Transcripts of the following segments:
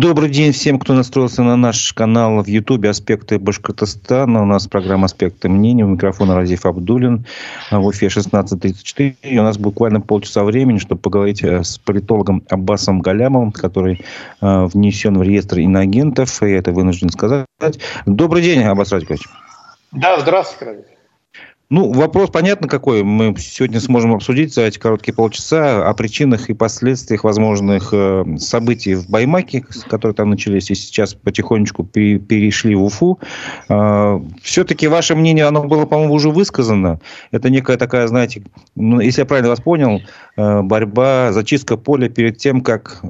Добрый день всем, кто настроился на наш канал в Ютубе «Аспекты Башкортостана». У нас программа «Аспекты мнений». У микрофона Разиф Абдулин. В эфире 16.34. И у нас буквально полчаса времени, чтобы поговорить э, с политологом Аббасом Галямовым, который э, внесен в реестр иноагентов. Я это вынужден сказать. Добрый день, Аббас Радикович. Да, здравствуйте, Разиф. Ну, вопрос понятно какой. Мы сегодня сможем обсудить за эти короткие полчаса о причинах и последствиях возможных э, событий в Баймаке, которые там начались и сейчас потихонечку перешли в Уфу. Э, все-таки ваше мнение, оно было, по-моему, уже высказано. Это некая такая, знаете, ну, если я правильно вас понял, э, борьба, зачистка поля перед тем, как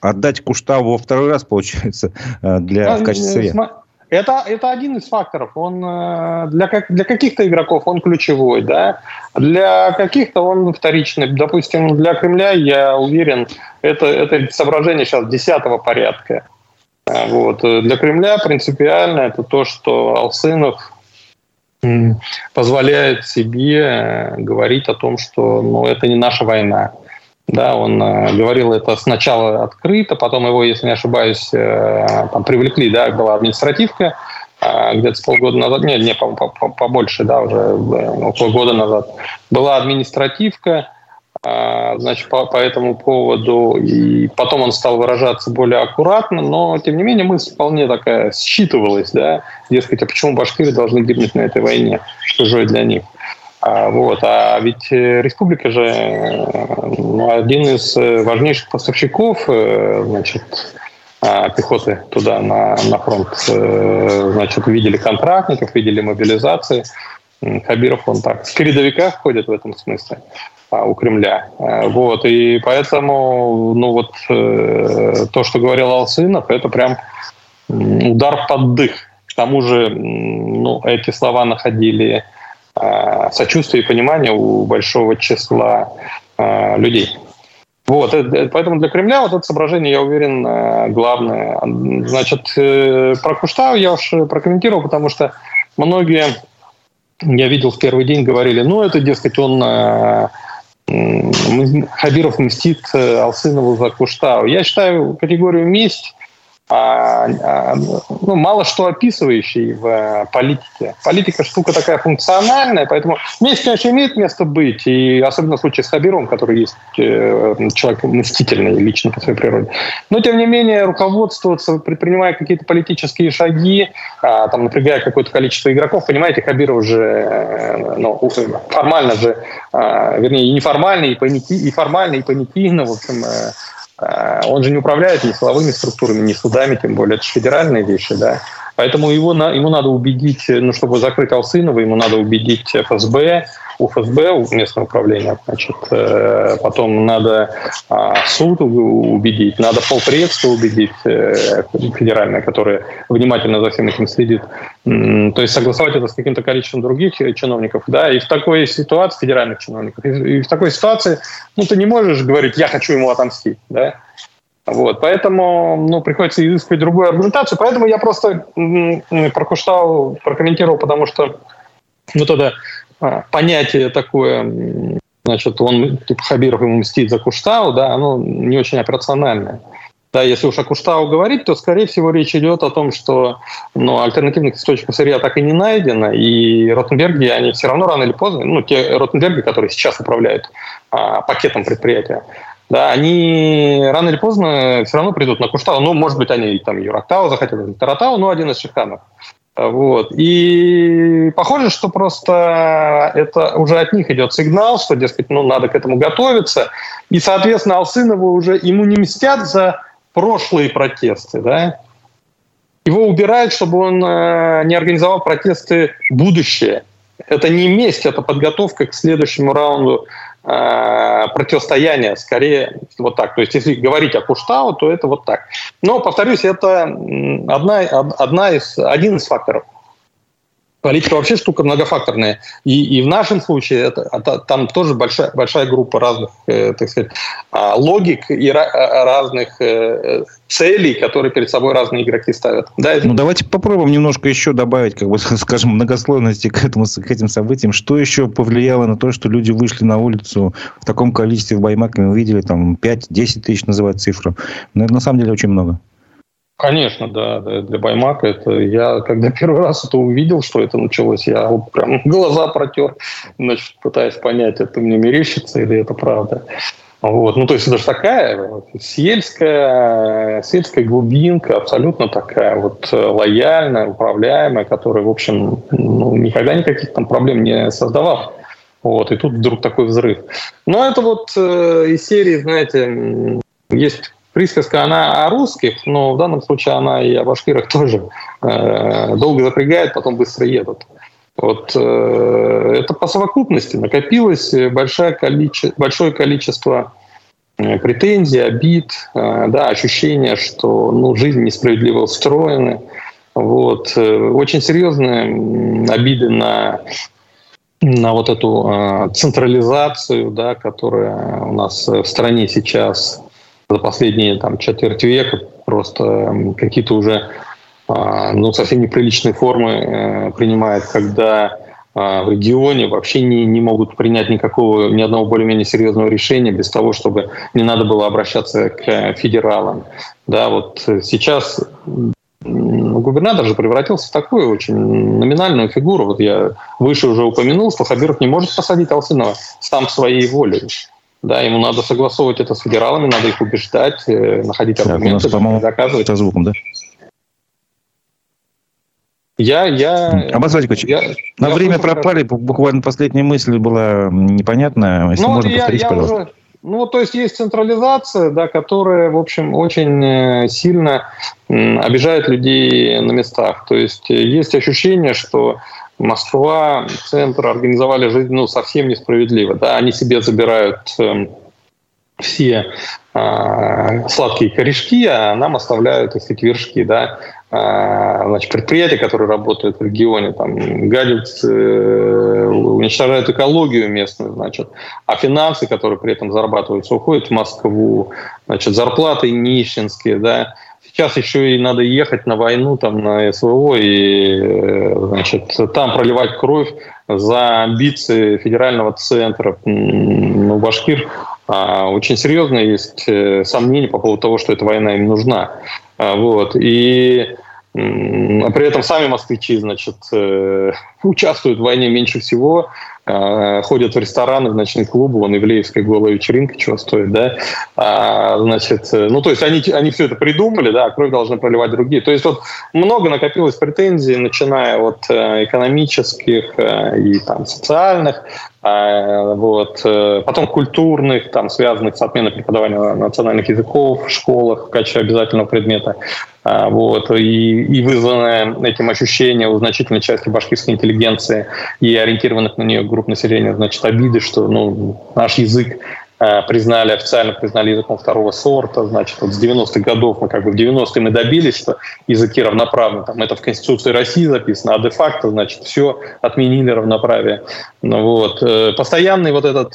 отдать Куштаву во второй раз, получается, для, в качестве сырья. Это, это один из факторов. Он э, для, как, для каких-то игроков он ключевой, да, для каких-то он вторичный. Допустим, для Кремля, я уверен, это, это соображение сейчас десятого порядка. Э, вот. Для Кремля принципиально это то, что Алсынов позволяет себе э, говорить о том, что ну, это не наша война. Да, он э, говорил это сначала открыто, потом его, если не ошибаюсь, э, там привлекли, да, была административка, э, где-то полгода назад, нет, не, побольше, да, уже э, около года назад, была административка, э, значит, по, по этому поводу, и потом он стал выражаться более аккуратно, но, тем не менее, мысль вполне такая считывалась, да, дескать, а почему башкиры должны гибнуть на этой войне, чужой для них. А, вот. А ведь э, республика же ну, один из э, важнейших поставщиков значит, а, пехоты туда, на, на фронт. Значит, видели контрактников, видели мобилизации. Хабиров, он так, в передовиках ходит в этом смысле а, у Кремля. Вот, и поэтому, ну вот, то, что говорил Алсынов, это прям удар под дых. К тому же, ну, эти слова находили Э, сочувствие и понимание у большого числа э, людей. Вот, э, поэтому для Кремля вот это соображение, я уверен, главное. Значит, про Куштау я уж прокомментировал, потому что многие, я видел в первый день, говорили, ну, это, дескать, он Хабиров мстит Алсынову за Куштау. Я считаю категорию месть ну, мало что описывающий в э, политике. Политика штука такая функциональная, поэтому месть, конечно, имеет место быть, и особенно в случае с Хабиром, который есть э, человек мстительный лично по своей природе. Но, тем не менее, руководствоваться, предпринимая какие-то политические шаги, а, там, напрягая какое-то количество игроков, понимаете, Хабиров уже э, ну, формально же, вернее, и неформально, и, понятий, и формально, и понятийно, в общем, он же не управляет ни силовыми структурами, ни судами, тем более это же федеральные вещи, да. Поэтому его, ему надо убедить, ну, чтобы закрыть Алсынова, ему надо убедить ФСБ, у ФСБ, у местного управления, значит, э, потом надо а, суд убедить, надо полпредства убедить э, федеральное, которое внимательно за всем этим следит. То есть согласовать это с каким-то количеством других чиновников, да, и в такой ситуации, федеральных чиновников, и в такой ситуации, ну, ты не можешь говорить, я хочу ему отомстить, да, вот, поэтому ну, приходится изыскивать другую аргументацию. Поэтому я просто про Куштау прокомментировал, потому что вот это а, понятие такое, значит, он, типа, Хабиров ему мстит за Куштау, да, оно не очень операциональное. Да, если уж о Куштау говорить, то, скорее всего, речь идет о том, что ну, альтернативных источников сырья так и не найдено, и Ротенберги, они все равно рано или поздно, ну, те Ротенберги, которые сейчас управляют а, пакетом предприятия, да, они рано или поздно все равно придут на Куштау. Ну, может быть, они там Юрактау захотели, Таратау, ну, один из шиханов. Вот. И похоже, что просто это уже от них идет сигнал, что, дескать, ну, надо к этому готовиться. И, соответственно, Алсынову уже ему не мстят за прошлые протесты, да? Его убирают, чтобы он э, не организовал протесты будущее. Это не месть, это подготовка к следующему раунду Э, противостояния, скорее вот так. То есть, если говорить о Куштау, то это вот так. Но, повторюсь, это одна, одна из, один из факторов. Политика вообще штука многофакторная. И, и в нашем случае это, это, там тоже большая, большая группа разных, э, так сказать, а, логик и ra- а, разных э, целей, которые перед собой разные игроки ставят. Да. Ну, давайте попробуем немножко еще добавить, как бы, скажем, многослойности к, этому, к этим событиям. Что еще повлияло на то, что люди вышли на улицу в таком количестве в Баймаке? Мы увидели там 5-10 тысяч называют цифру. Но это на самом деле очень много. Конечно, да, для Баймака это я, когда первый раз это увидел, что это началось, я вот прям глаза протер, значит, пытаясь понять, это мне мерещится или это правда. Вот. Ну, то есть это же такая сельская, сельская глубинка, абсолютно такая вот лояльная, управляемая, которая, в общем, ну, никогда никаких там проблем не создавала. Вот, и тут вдруг такой взрыв. Но это вот э, из серии, знаете, есть присказка, она о русских, но в данном случае она и о башкирах тоже. Э, долго запрягает, потом быстро едут. Вот э, это по совокупности накопилось большое количество, большое количество э, претензий, обид, э, да, ощущение, что ну, жизнь несправедливо устроена. Вот. Э, очень серьезные обиды на на вот эту э, централизацию, да, которая у нас в стране сейчас за последние там, четверть века просто какие-то уже э, ну, совсем неприличные формы э, принимает, когда э, в регионе вообще не, не могут принять никакого, ни одного более-менее серьезного решения без того, чтобы не надо было обращаться к федералам. Да, вот сейчас губернатор же превратился в такую очень номинальную фигуру. Вот я выше уже упомянул, что Хабиров не может посадить Алсынова сам своей волей. Да, ему надо согласовывать это с федералами, надо их убеждать, э, находить аргументы, так, нас, доказывать. Со звуком, да? Я, я... Аббас Вадикович, я, на я время пропали, буквально последняя мысль была непонятная. Если ну, можно я, повторить, я пожалуйста. Уже ну, то есть есть централизация, да, которая, в общем, очень э, сильно обижает людей на местах. То есть э, есть ощущение, что Москва, центр организовали жизнь ну, совсем несправедливо. Да? Они себе забирают э, все э, сладкие корешки, а нам оставляют, так вершки. Да? А, значит, предприятия, которые работают в регионе, там, гадят, э, уничтожают экологию местную, значит, а финансы, которые при этом зарабатываются, уходят в Москву, значит, зарплаты нищенские, да, сейчас еще и надо ехать на войну, там, на СВО и, э, значит, там проливать кровь за амбиции федерального центра. Ну, Башкир а, очень серьезно есть э, сомнения по поводу того, что эта война им нужна. А, вот. И а при этом сами москвичи, значит, э, участвуют в войне меньше всего, ходят в рестораны, в ночные клубы, вон Ивлеевская голая вечеринка чего стоит, да, а, значит, э, ну, то есть они, они все это придумали, да, а кровь должны проливать другие. То есть вот много накопилось претензий, начиная от экономических и там социальных, а, вот. Э, потом культурных, там, связанных с отменой преподавания национальных языков в школах в качестве обязательного предмета. А, вот. И, и вызванное этим ощущение у значительной части башкирской интеллигенции и ориентированных на нее групп населения, значит, обиды, что ну, наш язык признали, официально признали языком второго сорта. Значит, вот с 90-х годов мы как бы в 90-е мы добились, что языки равноправны. Там это в Конституции России записано, а де-факто, значит, все отменили равноправие. Ну, вот. Э, постоянный вот этот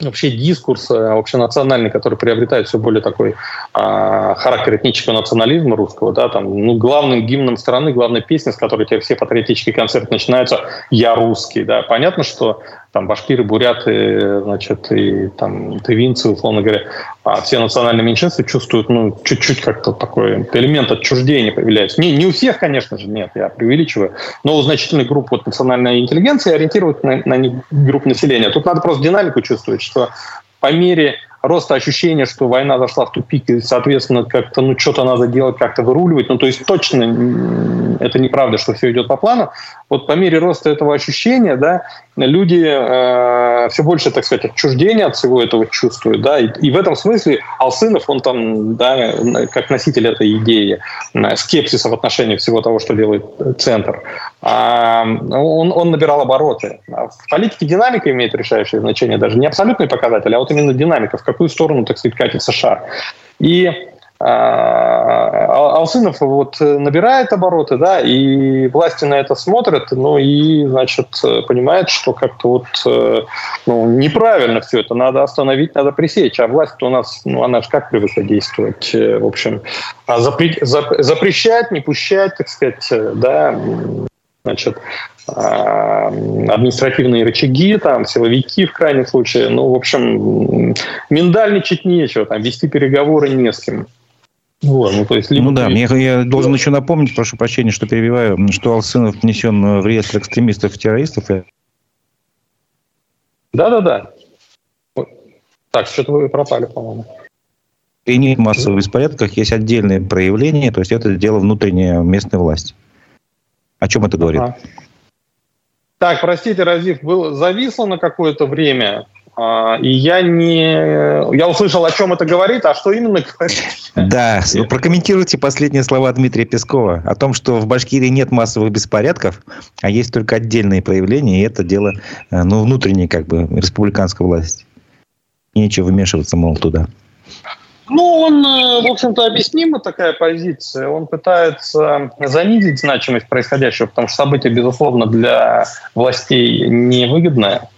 вообще дискурс э, общенациональный, который приобретает все более такой а, характер этнического национализма русского, да, там, ну, главным гимном страны, главной песней, с которой теперь все патриотические концерты начинаются «Я русский», да, понятно, что там башкиры, буряты, значит, и там тывинцы, условно говоря, а все национальные меньшинства чувствуют, ну, чуть-чуть как-то такой элемент отчуждения появляется. Не, не у всех, конечно же, нет, я преувеличиваю, но у значительной группы вот, национальной интеллигенции ориентировать на, на группу населения. Тут надо просто динамику чувствовать, что по мере роста ощущения, что война зашла в тупик, и, соответственно, как-то, ну, что-то надо делать, как-то выруливать. Ну, то есть точно это неправда, что все идет по плану. Вот по мере роста этого ощущения, да, люди э, все больше, так сказать, отчуждения от всего этого чувствуют, да, и, и в этом смысле Алсынов, он там, да, как носитель этой идеи, э, скепсиса в отношении всего того, что делает Центр, а, он, он набирал обороты. В политике динамика имеет решающее значение, даже не абсолютный показатель, а вот именно динамика, в какую сторону, так сказать, катится шар. И а, Алсынов вот набирает обороты, да, и власти на это смотрят, ну и, значит, понимает, что как-то вот э, ну, неправильно все это, надо остановить, надо пресечь, а власть у нас, ну, она же как привыкла действовать, э, в общем, а запре запрещать, не пущать, так сказать, э, да, значит, а, административные рычаги, там, силовики в крайнем случае. Ну, в общем, миндальничать нечего, там, вести переговоры не с кем. Вот, ну, то есть, либо ну да, ты... я, должен еще напомнить, прошу прощения, что перебиваю, что Алсынов внесен в реестр экстремистов и террористов. Да-да-да. Так, что-то вы пропали, по-моему. И нет массовых беспорядках, есть отдельные проявления, то есть это дело внутреннее местной власти. О чем это говорит? Ага. Так, простите, Разив, был зависло на какое-то время, и я не... Я услышал, о чем это говорит, а что именно говорит? Да, прокомментируйте последние слова Дмитрия Пескова о том, что в Башкирии нет массовых беспорядков, а есть только отдельные проявления, и это дело э, ну, внутренней как бы республиканской власти. Нечего вмешиваться, мол, туда. Ну, он, э, в общем-то, объяснима такая позиция. Он пытается занизить значимость происходящего, потому что событие, безусловно, для властей невыгодное.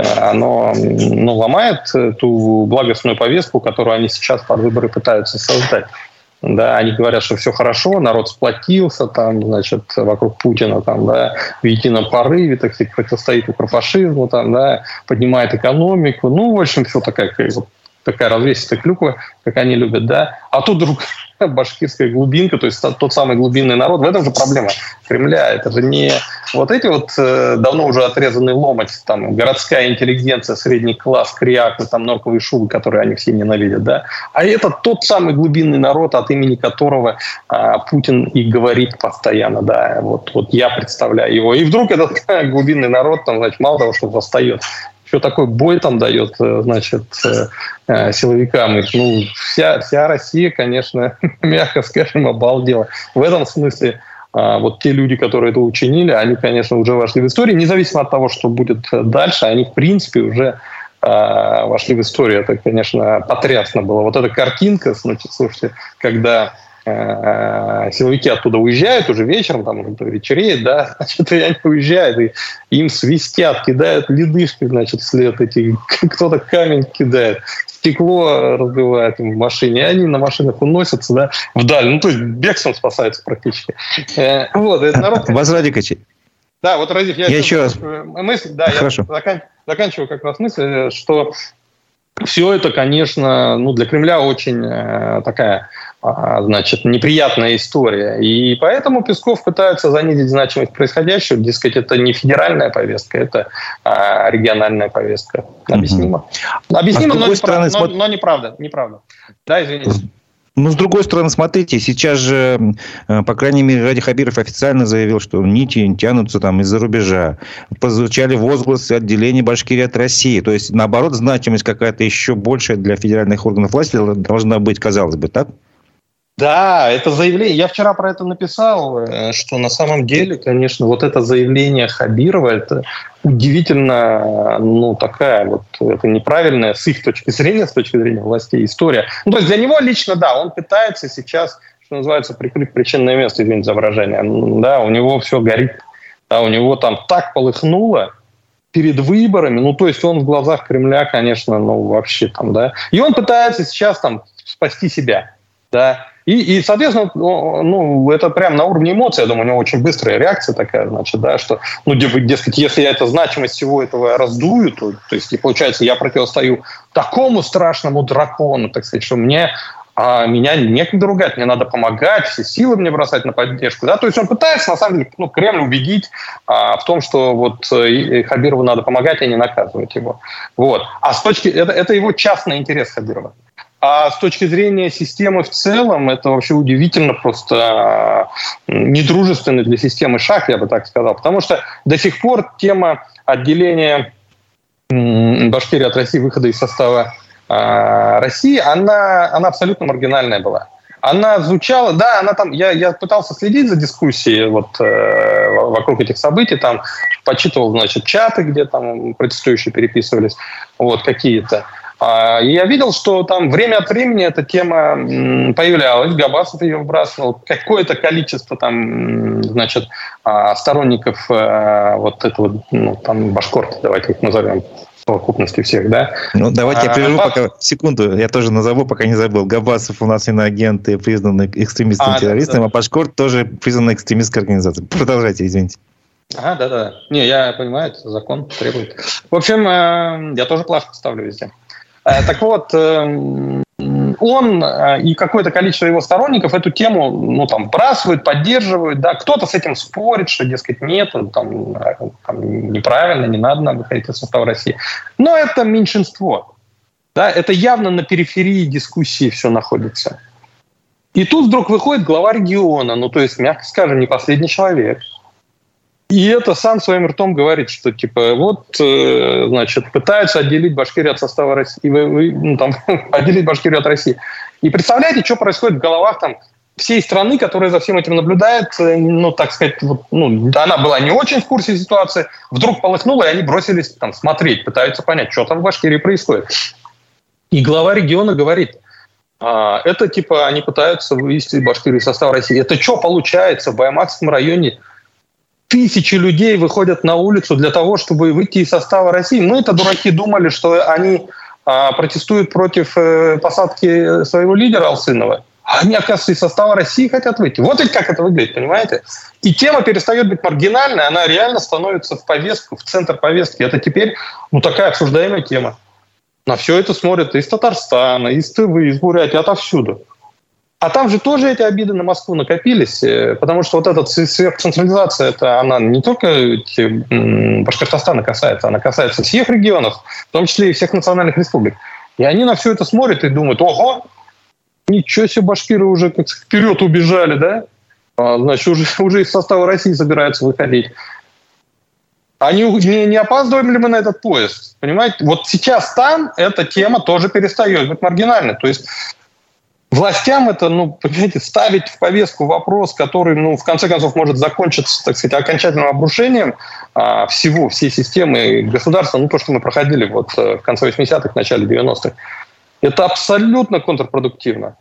Э, оно ну, ломает ту благостную повестку, которую они сейчас под выборы пытаются создать. Да, они говорят, что все хорошо, народ сплотился, там, значит, вокруг Путина, там, да, в едином порыве, так сказать, противостоит укрофашизму, там, да, поднимает экономику. Ну, в общем, все такая такая развесистая клюква, как они любят, да, а тут вдруг башкирская глубинка, то есть тот самый глубинный народ. В этом же проблема Кремля. Это же не вот эти вот э, давно уже отрезанные ломать, там, городская интеллигенция, средний класс, криакы, там, норковые шубы, которые они все ненавидят, да, а это тот самый глубинный народ, от имени которого а, Путин и говорит постоянно, да, вот, вот я представляю его. И вдруг этот глубинный народ, там, значит, мало того, что восстает, что такой бой там дает, э, значит, э, э, силовикам. И, ну, вся, вся Россия, конечно, мягко скажем, обалдела. В этом смысле а, вот те люди, которые это учинили, они, конечно, уже вошли в историю. Независимо от того, что будет дальше, они, в принципе, уже а, вошли в историю. Это, конечно, потрясно было. Вот эта картинка, слушайте, когда силовики оттуда уезжают уже вечером, там уже вечереет, да, значит, и они уезжают, и им свистят, кидают ледышки, значит, вслед эти, кто-то камень кидает, стекло разбивает им в машине, и они на машинах уносятся, да, вдаль, ну, то есть бегством спасаются практически. Э, вот, это народ... Возрадикович, да, вот, Разив, я, я еще раз... Мысль, да, Хорошо. я закан... заканчиваю как раз мысль, что все это, конечно, ну, для Кремля очень э, такая значит, неприятная история. И поэтому Песков пытается занизить значимость происходящего. Дескать, это не федеральная повестка, это а, региональная повестка. Объяснимо. Угу. Объяснимо, а но, стороны, неправда, но, но неправда. Неправда. Да, извините. Ну, с другой стороны, смотрите, сейчас же, э, по крайней мере, Ради Хабиров официально заявил, что нити тянутся там из-за рубежа. Позвучали возгласы отделения Башкирии от России. То есть, наоборот, значимость какая-то еще большая для федеральных органов власти должна быть, казалось бы, так? Да, это заявление. Я вчера про это написал, э, что на самом деле, конечно, вот это заявление Хабирова, это удивительно, ну, такая вот, это неправильная с их точки зрения, с точки зрения властей история. Ну, то есть для него лично, да, он пытается сейчас, что называется, прикрыть причинное место, извините за выражение. Да, у него все горит, да, у него там так полыхнуло, перед выборами, ну, то есть он в глазах Кремля, конечно, ну, вообще там, да. И он пытается сейчас там спасти себя, да. И, и, соответственно, ну, это прям на уровне эмоций, я думаю, у него очень быстрая реакция такая, значит, да, что, ну, дескать, если я это значимость всего этого раздую, то, то есть, и получается, я противостою такому страшному дракону, так сказать, что мне а меня некогда ругать, мне надо помогать, все силы мне бросать на поддержку. Да? То есть он пытается, на самом деле, ну, Кремль убедить а, в том, что вот э, Хабирову надо помогать, а не наказывать его. Вот. А с точки... Это, это его частный интерес Хабирова. А с точки зрения системы в целом, это вообще удивительно просто недружественный для системы шаг, я бы так сказал. Потому что до сих пор тема отделения Башкирии от России, выхода из состава а, России, она, она абсолютно маргинальная была. Она звучала, да, она там, я, я пытался следить за дискуссией вот, э, вокруг этих событий, там почитывал, значит, чаты, где там протестующие переписывались, вот, какие-то. А, я видел, что там время от времени эта тема появлялась, Габасов ее вбрасывал, какое-то количество там, значит, а, сторонников э, вот этого, ну, там, башкорта, давайте их назовем, совокупности всех, да. Ну, давайте я прерву а, пока, секунду, я тоже назову, пока не забыл. Габасов у нас иноагент и признанный экстремистом, а, террористом, да, да. а Пашкорт тоже признанный экстремистской организацией. Продолжайте, извините. Ага, да-да. Не, я понимаю, это закон требует. В общем, э, я тоже плашку ставлю везде. Э, так вот, эм, он э, и какое-то количество его сторонников эту тему, ну, там, бросают, поддерживают, да, кто-то с этим спорит, что, дескать, нет, там, там неправильно, не надо нам выходить из состава России. Но это меньшинство. Да, это явно на периферии дискуссии все находится. И тут вдруг выходит глава региона, ну, то есть, мягко скажем, не последний человек. И это сам своим ртом говорит, что типа вот, э, значит, пытаются отделить Башкирию от состава России, ну, там, отделить Башкирию от России. И представляете, что происходит в головах там всей страны, которая за всем этим наблюдает, э, ну, так сказать, вот, ну, она была не очень в курсе ситуации, вдруг полыхнула, и они бросились там смотреть, пытаются понять, что там в Башкирии происходит. И глава региона говорит, а, это типа они пытаются вывести Башкирию из состава России. Это что получается в Баймакском районе? Тысячи людей выходят на улицу для того, чтобы выйти из состава России. Мы это дураки думали, что они а, протестуют против э, посадки своего лидера Алсынова. Они, оказывается, из состава России хотят выйти. Вот ведь как это выглядит, понимаете? И тема перестает быть маргинальной, она реально становится в повестку, в центр повестки. Это теперь ну, такая обсуждаемая тема. На все это смотрят из Татарстана, из Тывы, из Бурятии, отовсюду. А там же тоже эти обиды на Москву накопились, э, потому что вот эта сверхцентрализация, это она не только Башкортостана касается, она касается всех регионов, в том числе и всех национальных республик. И они на все это смотрят и думают, ого, ничего себе, башкиры уже как вперед убежали, да? А, значит, уже, уже из состава России собираются выходить. А не, не, не опаздываем ли мы на этот поезд? Понимаете? Вот сейчас там эта тема тоже перестает быть маргинальной. То есть властям это, ну, понимаете, ставить в повестку вопрос, который, ну, в конце концов, может закончиться, так сказать, окончательным обрушением а, всего, всей системы государства, ну, то, что мы проходили вот э, в конце 80-х, начале 90-х, это абсолютно контрпродуктивно.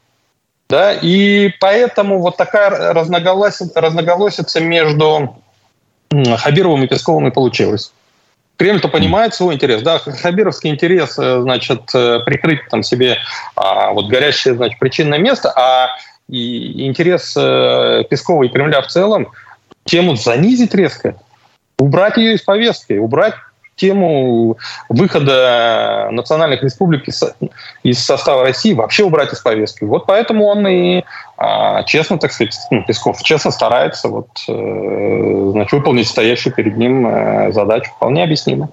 Да? И поэтому вот такая разноголосица, разноголосица между Хабировым и Песковым и получилось. Кремль-то понимает свой интерес, да, хабировский интерес, э, значит, э, прикрыть там себе а, вот горящее, значит, причинное место, а и интерес э, Пескова и Кремля в целом тему занизить резко, убрать ее из повестки, убрать тему выхода национальных республик из состава России вообще убрать из повестки. Вот поэтому он и а, честно, так сказать, ну, Песков честно старается вот, э, значит, выполнить стоящую перед ним э, задачу. Вполне объяснимо.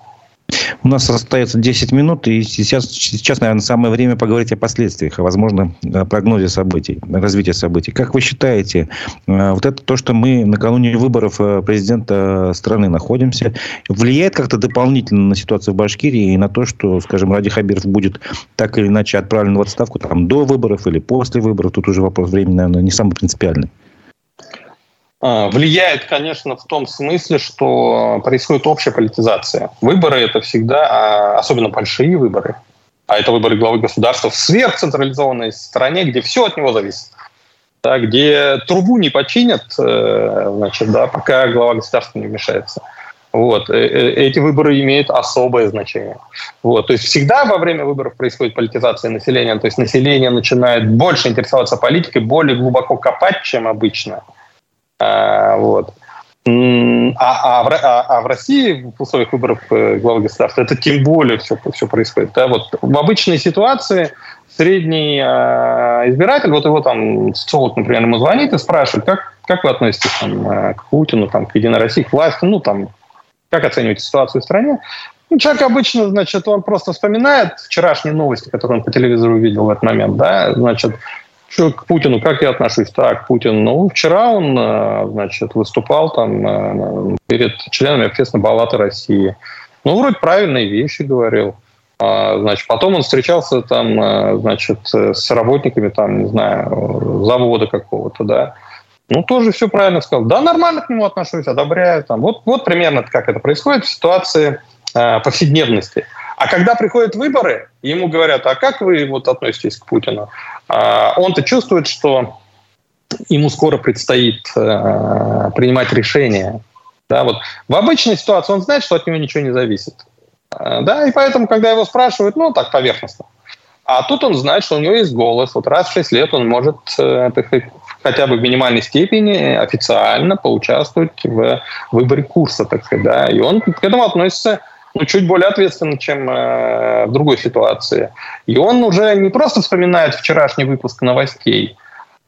У нас остается 10 минут, и сейчас, сейчас, наверное, самое время поговорить о последствиях, о возможном э, прогнозе событий, развития событий. Как вы считаете, э, вот это то, что мы накануне выборов э, президента страны находимся, влияет как-то дополнительно на ситуацию в Башкирии и на то, что, скажем, Ради Хабиров будет так или иначе отправлен в отставку там, до выборов или после выборов? Тут уже вопрос времени, наверное, не самый принципиальный. А, влияет, конечно, в том смысле, что происходит общая политизация. Выборы это всегда, а, особенно большие выборы, а это выборы главы государства в сверхцентрализованной стране, где все от него зависит. Да, где трубу не починят, э, значит, да, пока глава государства не вмешается. Вот. Э, э, эти выборы имеют особое значение. Вот. То есть всегда во время выборов происходит политизация населения. То есть население начинает больше интересоваться политикой, более глубоко копать, чем обычно – вот. А, а, в, а, а в России в условиях выборов э, главы государства это тем более все, все происходит. Да? Вот в обычной ситуации средний э, избиратель, вот его там социолог, например, ему звонит и спрашивает, как, как вы относитесь там, э, к Путину, там, к Единой России, к власти, ну там, как оцениваете ситуацию в стране? Ну, человек обычно, значит, он просто вспоминает вчерашние новости, которые он по телевизору увидел в этот момент, да, значит, что к Путину, как я отношусь? Так, Путин, ну, вчера он, э, значит, выступал там э, перед членами общественной палаты России. Ну, вроде правильные вещи говорил. А, значит, потом он встречался там, э, значит, с работниками, там, не знаю, завода какого-то, да. Ну, тоже все правильно сказал. Да, нормально к нему отношусь, одобряю. Там. Вот, вот примерно как это происходит в ситуации повседневности. А когда приходят выборы, ему говорят, а как вы вот относитесь к Путину? А, он-то чувствует, что ему скоро предстоит э, принимать решение. Да, вот. В обычной ситуации он знает, что от него ничего не зависит. А, да, и поэтому, когда его спрашивают, ну, так, поверхностно. А тут он знает, что у него есть голос. Вот раз в 6 лет он может э, хотя бы в минимальной степени официально поучаствовать в выборе курса, так сказать. Да? И он к этому относится ну, чуть более ответственно, чем э, в другой ситуации. И он уже не просто вспоминает вчерашний выпуск новостей,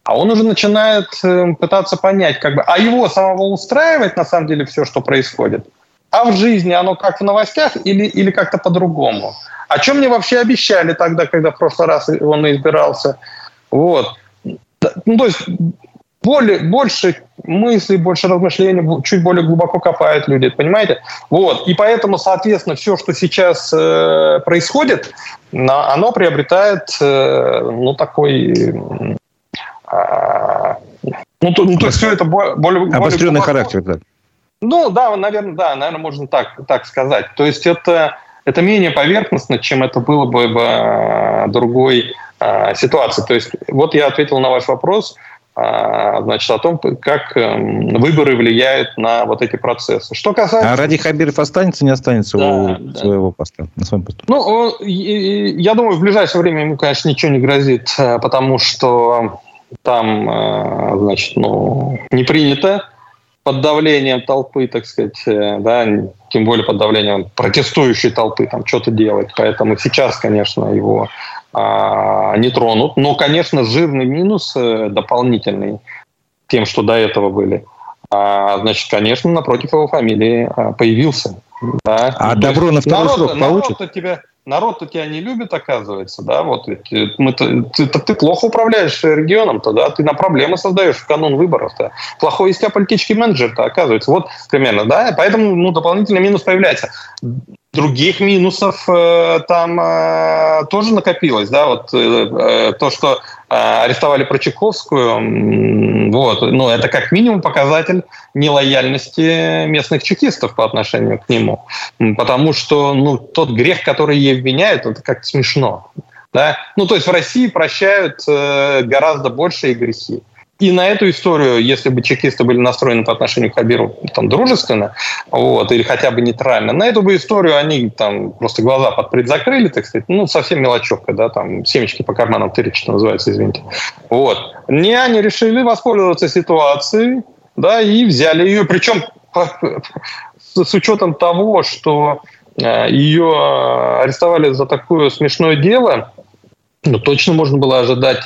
а он уже начинает э, пытаться понять, как бы, а его самого устраивает на самом деле все, что происходит. А в жизни оно как в новостях или, или как-то по-другому. О чем мне вообще обещали тогда, когда в прошлый раз он избирался? Вот. Ну, то есть более, больше мыслей, больше размышлений, чуть более глубоко копают люди, понимаете? Вот. И поэтому, соответственно, все, что сейчас э, происходит, на, оно приобретает, э, ну, такой... Э, ну, то, ну, то есть все это более... Обостренный более характер, да. Ну, да, наверное, да, наверное, можно так, так сказать. То есть это, это менее поверхностно, чем это было бы в э, другой э, ситуации. То есть вот я ответил на ваш вопрос – а, значит, о том, как эм, выборы влияют на вот эти процессы. Что касается... А Ради Хабиров останется, не останется да, у да. своего поста? На своем посту? Ну, я думаю, в ближайшее время ему, конечно, ничего не грозит, э, потому что там, э, значит, ну, не принято под давлением толпы, так сказать, э, да, тем более под давлением протестующей толпы там что-то делать. Поэтому сейчас, конечно, его а, не тронут. Но, конечно, жирный минус э, дополнительный тем, что до этого были. А, значит, конечно, напротив его фамилии а, появился. Да. А ну, добро на второй народ, срок получит? Народ тебя, народ-то тебя не любит, оказывается, да, вот мы ты, ты, ты плохо управляешь регионом-то, да, ты на проблемы создаешь в канун выборов-то. Плохой из тебя политический менеджер-то, оказывается, вот примерно, да, поэтому, ну, дополнительный минус появляется. Других минусов э, там э, тоже накопилось, да, вот э, э то, что э, арестовали Прочаковскую, вот, ну, это как минимум показатель нелояльности местных чекистов по отношению к нему, потому что, ну, тот грех, который ей обвиняют, это как-то смешно, да, ну, то есть в России прощают э, гораздо больше агрессии. И на эту историю, если бы чекисты были настроены по отношению к Хабиру там, дружественно, вот, или хотя бы нейтрально, на эту бы историю они там просто глаза под закрыли, так сказать, ну, совсем мелочевка, да, там, семечки по карманам тырить, что называется, извините. Вот. Не они решили воспользоваться ситуацией, да, и взяли ее, причем с учетом того, что э, ее арестовали за такое смешное дело, ну, точно можно было ожидать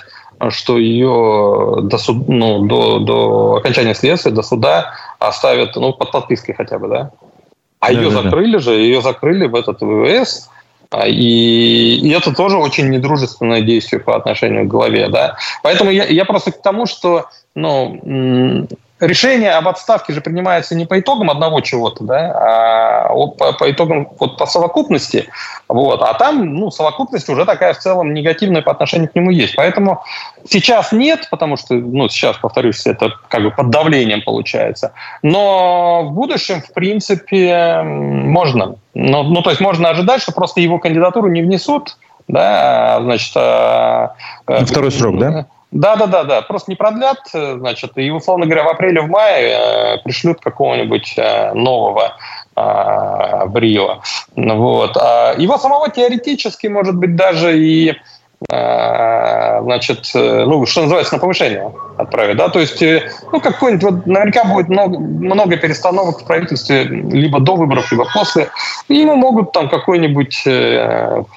что ее до, суд, ну, до, до окончания следствия, до суда оставят ну, под подпиской хотя бы, да? А да, ее да, закрыли да. же, ее закрыли в этот ВВС, а, и, и это тоже очень недружественное действие по отношению к главе, да. Поэтому я, я просто к тому, что ну, решение об отставке же принимается не по итогам одного чего-то, да, а по, по итогам вот по совокупности, вот, а там, ну, совокупность уже такая в целом негативная по отношению к нему есть. Поэтому сейчас нет, потому что, ну, сейчас, повторюсь, это как бы под давлением получается. Но в будущем, в принципе, можно. Ну, ну то есть можно ожидать, что просто его кандидатуру не внесут, да, значит... А, второй срок, да? Да, да, да, да. Просто не продлят, э, значит, и условно говоря, в апреле, в мае э, пришлют какого-нибудь э, нового э, Брио. Вот. А его самого теоретически, может быть, даже и Э, значит, э, ну, что называется, на повышение отправить, да, то есть, э, ну, какой-нибудь, вот, наверняка будет много, много перестановок в правительстве либо до выборов, либо после, и ему могут там какой-нибудь,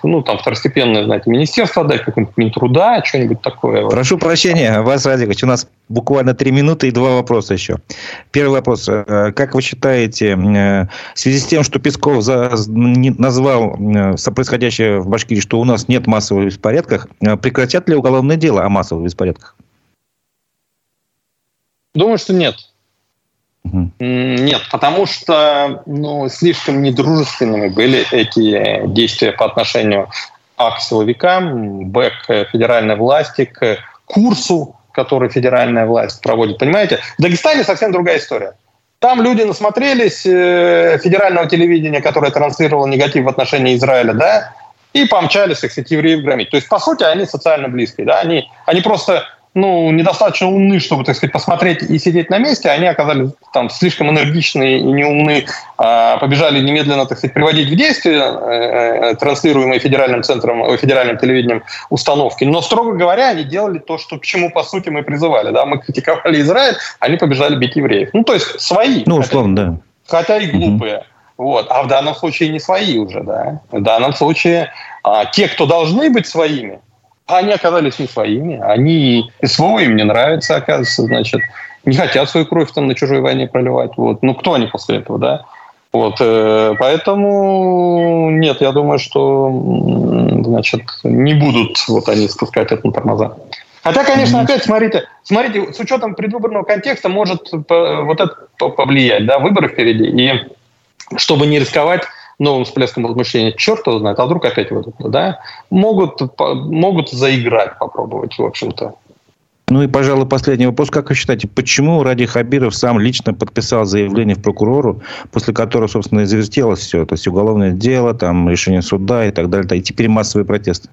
ну, там, второстепенное, знаете, министерство отдать, какой-нибудь Минтруда, что-нибудь такое. Прошу прощения, Вас, Радикович, у нас буквально три минуты и два вопроса еще. Первый вопрос. Как вы считаете, в связи с тем, что Песков назвал происходящее в Башкирии, что у нас нет массовых беспорядков, э, прекратят ли уголовное дело о массовых беспорядках? Думаю, что нет. Угу. Нет, потому что ну, слишком недружественными были эти действия по отношению а к силовикам, б к федеральной власти, к курсу, который федеральная власть проводит. Понимаете, в Дагестане совсем другая история. Там люди насмотрелись э, федерального телевидения, которое транслировало негатив в отношении Израиля, да, и помчались, сказать, евреев громить. То есть, по сути, они социально близкие. Да? Они, они просто ну, недостаточно умны, чтобы, так сказать, посмотреть и сидеть на месте. Они оказались там слишком энергичные и неумны, а, побежали немедленно, так сказать, приводить в действие э, э, транслируемые федеральным центром, э, федеральным телевидением установки. Но, строго говоря, они делали то, что, к чему, по сути, мы призывали. Да? Мы критиковали Израиль, они побежали бить евреев. Ну, то есть, свои. Ну, условно, хотя, да. Хотя и глупые. Вот. А в данном случае не свои уже, да. В данном случае а, те, кто должны быть своими, они оказались не своими. Они СВО им не нравится, оказывается, значит, не хотят свою кровь там на чужой войне проливать. Вот. Ну, кто они после этого, да? Вот, э, поэтому нет, я думаю, что значит, не будут вот они спускать это на тормоза. Хотя, конечно, опять смотрите, смотрите, с учетом предвыборного контекста может вот это повлиять, да, выборы впереди, и чтобы не рисковать новым всплеском возмущения, черт его знает, а вдруг опять выйдут, да, могут, могут заиграть, попробовать, в общем-то. Ну и, пожалуй, последний вопрос. Как вы считаете, почему Ради Хабиров сам лично подписал заявление в прокурору, после которого, собственно, и завертелось все, то есть уголовное дело, там, решение суда и так далее, и теперь массовые протесты?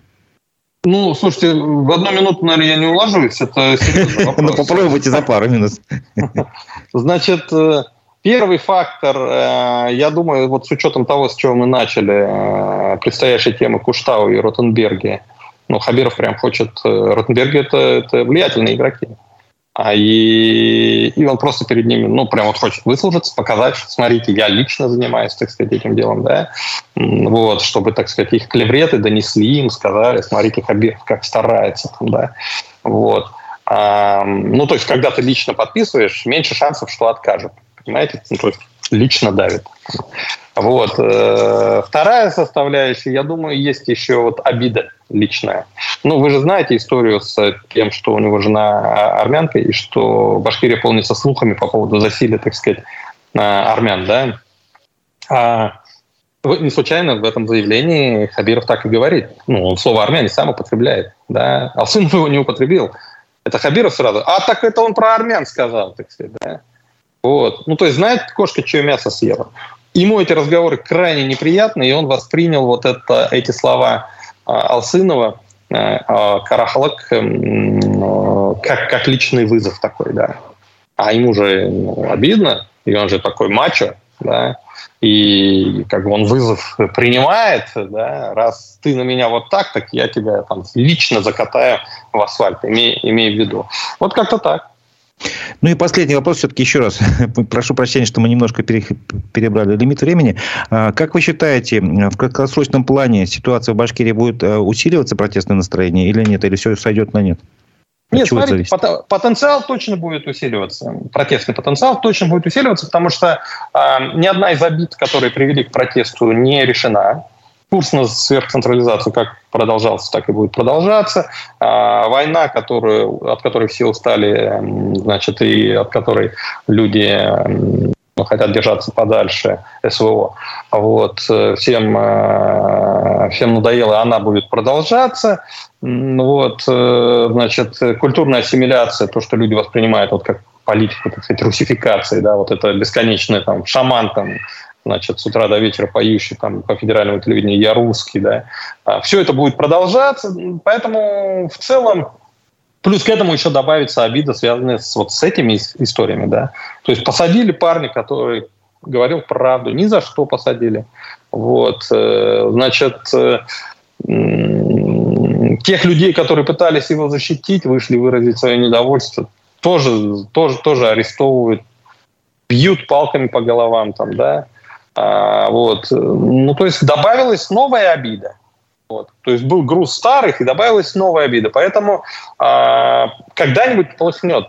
Ну, слушайте, в одну минуту, наверное, я не уложусь. Это Ну, попробуйте за пару минут. Значит, э, первый фактор, э, я думаю, вот с учетом того, с чего мы начали, э, предстоящей темы Куштау и Ротенберги, ну, Хабиров прям хочет... Э, Ротенберги это, это влиятельные игроки. А и, и он просто перед ними, ну, прям вот хочет выслужиться, показать, что, смотрите, я лично занимаюсь, так сказать, этим делом, да, вот, чтобы, так сказать, их клевреты донесли им, сказали, смотрите, Хабиров как старается, там, да, вот. А, ну, то есть, когда ты лично подписываешь, меньше шансов, что откажут, понимаете, ну, то есть, лично давит. Вот. Э, вторая составляющая, я думаю, есть еще вот обида личная. Ну, вы же знаете историю с тем, что у него жена армянка, и что Башкирия полнится слухами по поводу засилия, так сказать, армян, да? А не случайно в этом заявлении Хабиров так и говорит. Ну, он слово «армяне» сам употребляет, да? Алсынов его не употребил. Это Хабиров сразу. А так это он про армян сказал, так сказать, да? Вот. Ну, то есть знает кошка, чье мясо съела. Ему эти разговоры крайне неприятны, и он воспринял вот это, эти слова а, Алсынова, э, а, Карахалак, эм, как, как личный вызов такой, да. А ему же ну, обидно, и он же такой мачо, да, и как бы он вызов принимает, да, раз ты на меня вот так, так я тебя там лично закатаю в асфальт, имей, имей в виду. Вот как-то так. Ну и последний вопрос все-таки еще раз. Прошу прощения, что мы немножко перебрали лимит времени. А, как вы считаете, в краткосрочном плане ситуация в Башкирии будет э, усиливаться, протестное настроение, или нет? Или все сойдет на нет? Нет, смотрите, потенциал точно будет усиливаться. Протестный потенциал точно будет усиливаться, потому что э, ни одна из обид, которые привели к протесту, не решена курс на сверхцентрализацию как продолжался, так и будет продолжаться. А, война, которую, от которой все устали, значит, и от которой люди хотят держаться подальше СВО. Вот. Всем, э, всем надоело, она будет продолжаться. Вот. Э, значит, культурная ассимиляция, то, что люди воспринимают вот как политику, так сказать, русификации, да, вот это бесконечный там шаман там значит, с утра до вечера поющий там по федеральному телевидению «Я русский», да. А, Все это будет продолжаться, поэтому в целом Плюс к этому еще добавится обида, связанная с, вот с этими историями, да. То есть посадили парня, который говорил правду, ни за что посадили. Вот, э, значит, э, тех людей, которые пытались его защитить, вышли выразить свое недовольство, тоже, тоже, тоже арестовывают, бьют палками по головам, там, да. А, вот. Ну, то есть добавилась новая обида. Вот. То есть был груз старых и добавилась новая обида. Поэтому а, когда-нибудь полыхнет.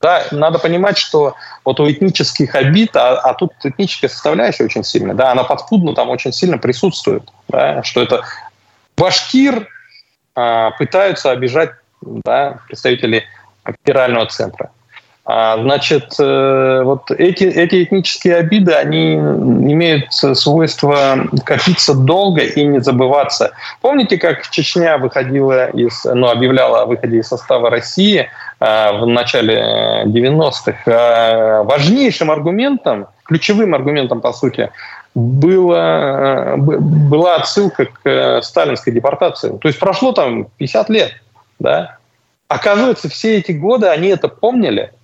Да, надо понимать, что вот у этнических обид, а, а тут этническая составляющая очень сильная, да, она подспудно там очень сильно присутствует, да, что это башкир а, пытаются обижать да, представители федерального центра. А, значит, э, вот эти, эти этнические обиды, они имеют свойство копиться долго и не забываться. Помните, как Чечня выходила из, ну, объявляла о выходе из состава России а, в начале 90-х? А, важнейшим аргументом, ключевым аргументом, по сути, было, была отсылка к э, сталинской депортации. То есть прошло там 50 лет, да? Оказывается, все эти годы они это помнили –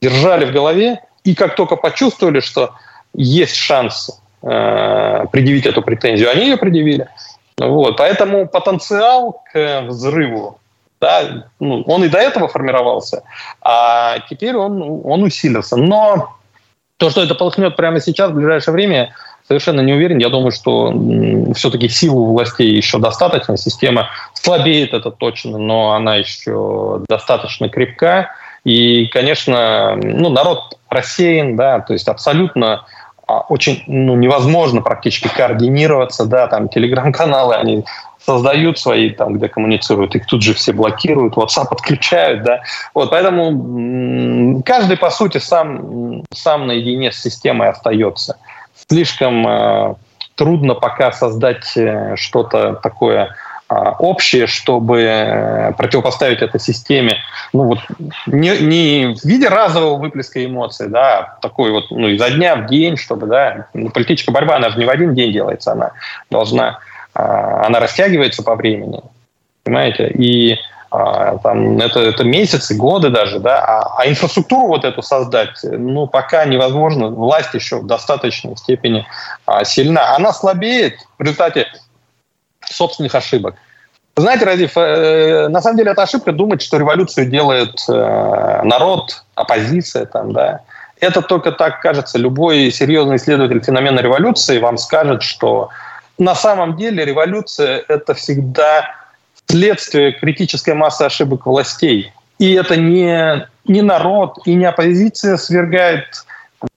держали в голове, и как только почувствовали, что есть шанс э, предъявить эту претензию, они ее предъявили. Вот. Поэтому потенциал к взрыву, да, ну, он и до этого формировался, а теперь он, он усилился. Но то, что это полыхнет прямо сейчас, в ближайшее время, совершенно не уверен. Я думаю, что все-таки силу властей еще достаточно. Система слабеет, это точно, но она еще достаточно крепка. И, конечно, ну, народ рассеян, да, то есть абсолютно а, очень ну, невозможно практически координироваться, да, там телеграм-каналы, они создают свои, там, где коммуницируют, их тут же все блокируют, WhatsApp отключают, да. Вот, поэтому каждый, по сути, сам, сам наедине с системой остается. Слишком э, трудно пока создать э, что-то такое общее, чтобы э, противопоставить этой системе, ну вот не, не в виде разового выплеска эмоций, да, а такой вот, ну, изо дня в день, чтобы, да, ну, политическая борьба, она же не в один день делается, она должна, а, она растягивается по времени, понимаете, и там, это, это месяцы, годы даже, да, а, а инфраструктуру вот эту создать, ну, пока невозможно, власть еще в достаточной степени а, сильна. Она слабеет в результате собственных ошибок. Знаете, Радив, э, на самом деле это ошибка думать, что революцию делает э, народ, оппозиция там, да. Это только так кажется. Любой серьезный исследователь феномена революции вам скажет, что на самом деле революция – это всегда следствие критической массы ошибок властей. И это не, не народ и не оппозиция свергает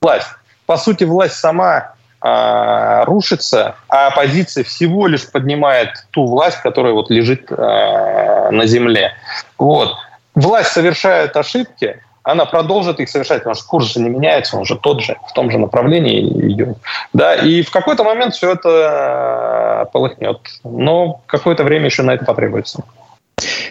власть. По сути, власть сама а, рушится, а оппозиция всего лишь поднимает ту власть, которая вот лежит а, на земле. Вот. Власть совершает ошибки, она продолжит их совершать, потому что курс же не меняется, он же тот же, в том же направлении идет. Да, и в какой-то момент все это а, полыхнет. Но какое-то время еще на это потребуется.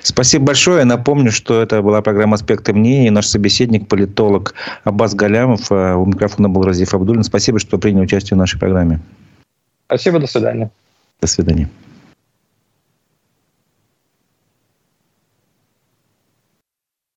Спасибо большое. Напомню, что это была программа «Аспекты мнений». Наш собеседник, политолог Аббас Галямов. Э, у микрофона был Разиф Абдулин. Спасибо, что приняли участие в нашей программе. Спасибо, до свидания. До свидания.